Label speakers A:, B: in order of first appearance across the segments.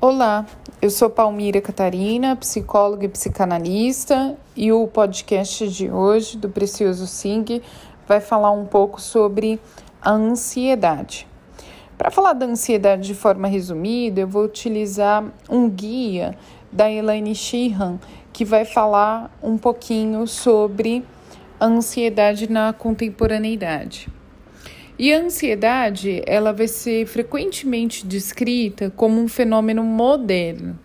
A: Olá, eu sou Palmira Catarina, psicóloga e psicanalista, e o podcast de hoje do Precioso Sing vai falar um pouco sobre a ansiedade. Para falar da ansiedade de forma resumida, eu vou utilizar um guia da Elaine Sheehan que vai falar um pouquinho sobre a ansiedade na contemporaneidade. E a ansiedade, ela vai ser frequentemente descrita como um fenômeno moderno.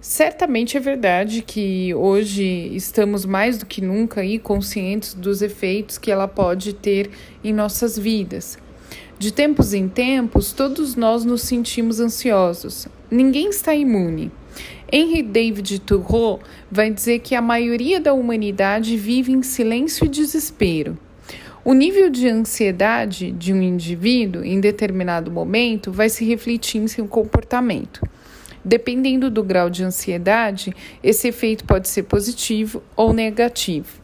A: Certamente é verdade que hoje estamos mais do que nunca aí conscientes dos efeitos que ela pode ter em nossas vidas. De tempos em tempos, todos nós nos sentimos ansiosos. Ninguém está imune. Henry David Thoreau vai dizer que a maioria da humanidade vive em silêncio e desespero. O nível de ansiedade de um indivíduo em determinado momento vai se refletir em seu comportamento. Dependendo do grau de ansiedade, esse efeito pode ser positivo ou negativo.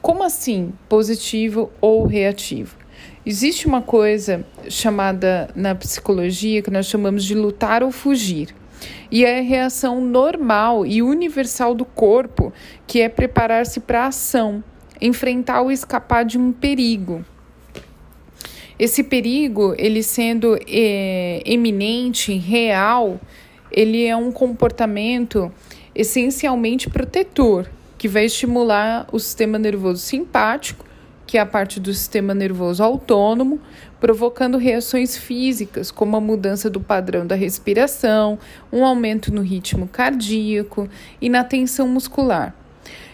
A: Como assim positivo ou reativo? Existe uma coisa chamada na psicologia que nós chamamos de lutar ou fugir. E é a reação normal e universal do corpo, que é preparar-se para a ação, enfrentar ou escapar de um perigo. Esse perigo, ele sendo é, eminente, real, ele é um comportamento essencialmente protetor, que vai estimular o sistema nervoso simpático, que é a parte do sistema nervoso autônomo, provocando reações físicas, como a mudança do padrão da respiração, um aumento no ritmo cardíaco e na tensão muscular.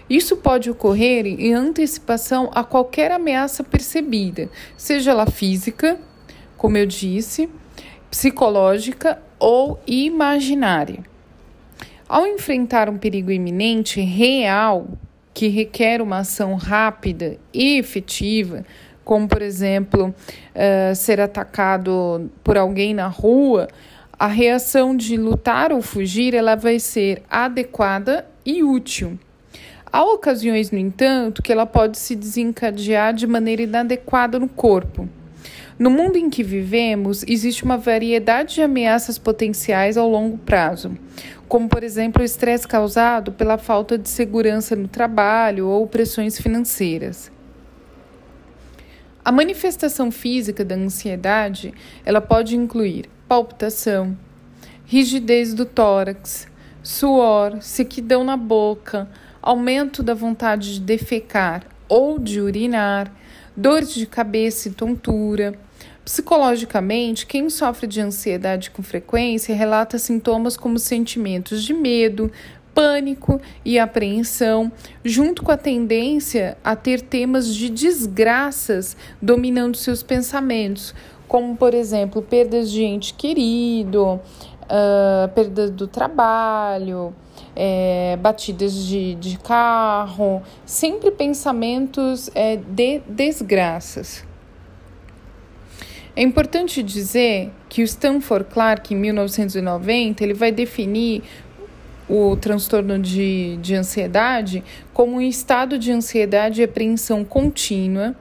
A: Isso pode ocorrer em antecipação a qualquer ameaça percebida, seja ela física, como eu disse, psicológica ou imaginária. Ao enfrentar um perigo iminente real, que requer uma ação rápida e efetiva, como por exemplo uh, ser atacado por alguém na rua, a reação de lutar ou fugir ela vai ser adequada e útil. Há ocasiões, no entanto, que ela pode se desencadear de maneira inadequada no corpo. No mundo em que vivemos, existe uma variedade de ameaças potenciais ao longo prazo, como, por exemplo, o estresse causado pela falta de segurança no trabalho ou pressões financeiras. A manifestação física da ansiedade, ela pode incluir palpitação, rigidez do tórax, suor, sequidão na boca, aumento da vontade de defecar ou de urinar, dores de cabeça e tontura. Psicologicamente, quem sofre de ansiedade com frequência relata sintomas como sentimentos de medo, pânico e apreensão, junto com a tendência a ter temas de desgraças dominando seus pensamentos, como, por exemplo, perdas de ente querido, uh, perda do trabalho, é, batidas de, de carro, sempre pensamentos é, de desgraças. É importante dizer que o Stanford Clark, em 1990, ele vai definir o transtorno de, de ansiedade como um estado de ansiedade e apreensão contínua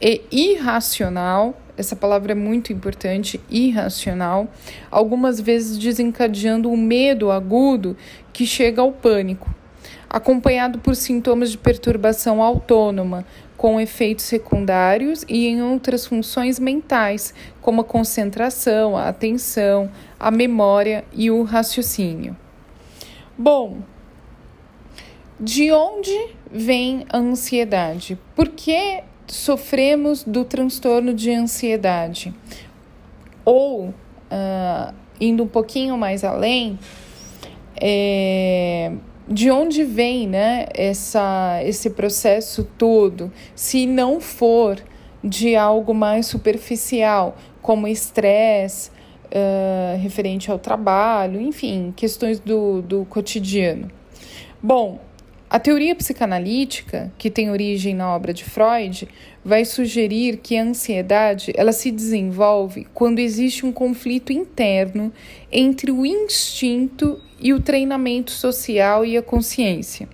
A: e irracional essa palavra é muito importante, irracional, algumas vezes desencadeando um medo agudo que chega ao pânico, acompanhado por sintomas de perturbação autônoma, com efeitos secundários e em outras funções mentais, como a concentração, a atenção, a memória e o raciocínio. Bom, de onde vem a ansiedade? Por que sofremos do transtorno de ansiedade. Ou, uh, indo um pouquinho mais além, é, de onde vem né, essa, esse processo todo, se não for de algo mais superficial, como estresse, uh, referente ao trabalho, enfim, questões do, do cotidiano. Bom, a teoria psicanalítica, que tem origem na obra de Freud, vai sugerir que a ansiedade ela se desenvolve quando existe um conflito interno entre o instinto e o treinamento social e a consciência.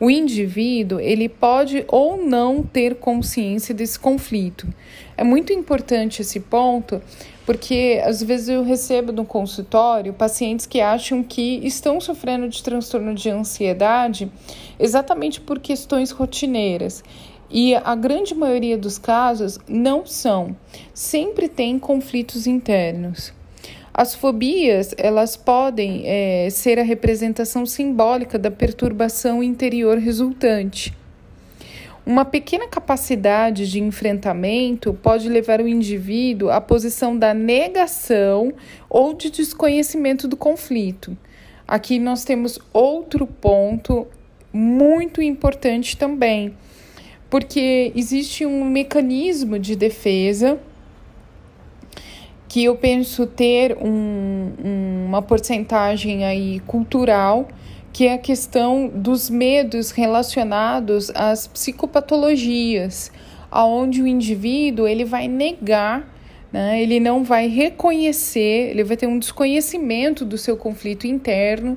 A: O indivíduo ele pode ou não ter consciência desse conflito. É muito importante esse ponto, porque às vezes eu recebo no consultório pacientes que acham que estão sofrendo de transtorno de ansiedade exatamente por questões rotineiras. E a grande maioria dos casos não são. Sempre tem conflitos internos. As fobias, elas podem é, ser a representação simbólica da perturbação interior resultante. Uma pequena capacidade de enfrentamento pode levar o indivíduo à posição da negação ou de desconhecimento do conflito. Aqui nós temos outro ponto muito importante também, porque existe um mecanismo de defesa que eu penso ter um, uma porcentagem aí cultural, que é a questão dos medos relacionados às psicopatologias, aonde o indivíduo ele vai negar, né, ele não vai reconhecer, ele vai ter um desconhecimento do seu conflito interno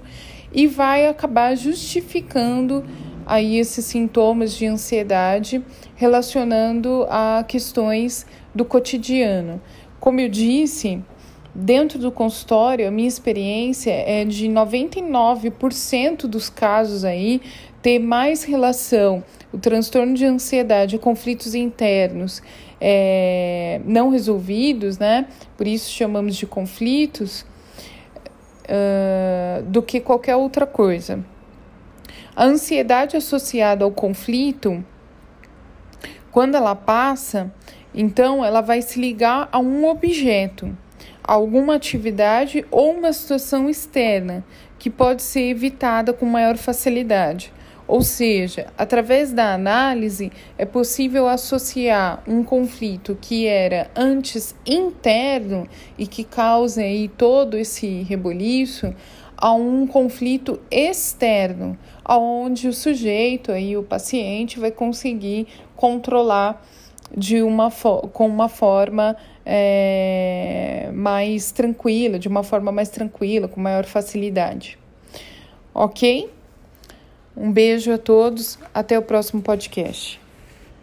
A: e vai acabar justificando aí esses sintomas de ansiedade relacionando a questões do cotidiano. Como eu disse, dentro do consultório, a minha experiência é de 99% dos casos aí ter mais relação o transtorno de ansiedade, conflitos internos é, não resolvidos, né? Por isso chamamos de conflitos, uh, do que qualquer outra coisa. A ansiedade associada ao conflito, quando ela passa, então, ela vai se ligar a um objeto, alguma atividade ou uma situação externa que pode ser evitada com maior facilidade. Ou seja, através da análise é possível associar um conflito que era antes interno e que causa aí todo esse reboliço a um conflito externo, aonde o sujeito aí o paciente vai conseguir controlar de uma com uma forma é, mais tranquila, de uma forma mais tranquila, com maior facilidade. Ok? Um beijo a todos, até o próximo podcast.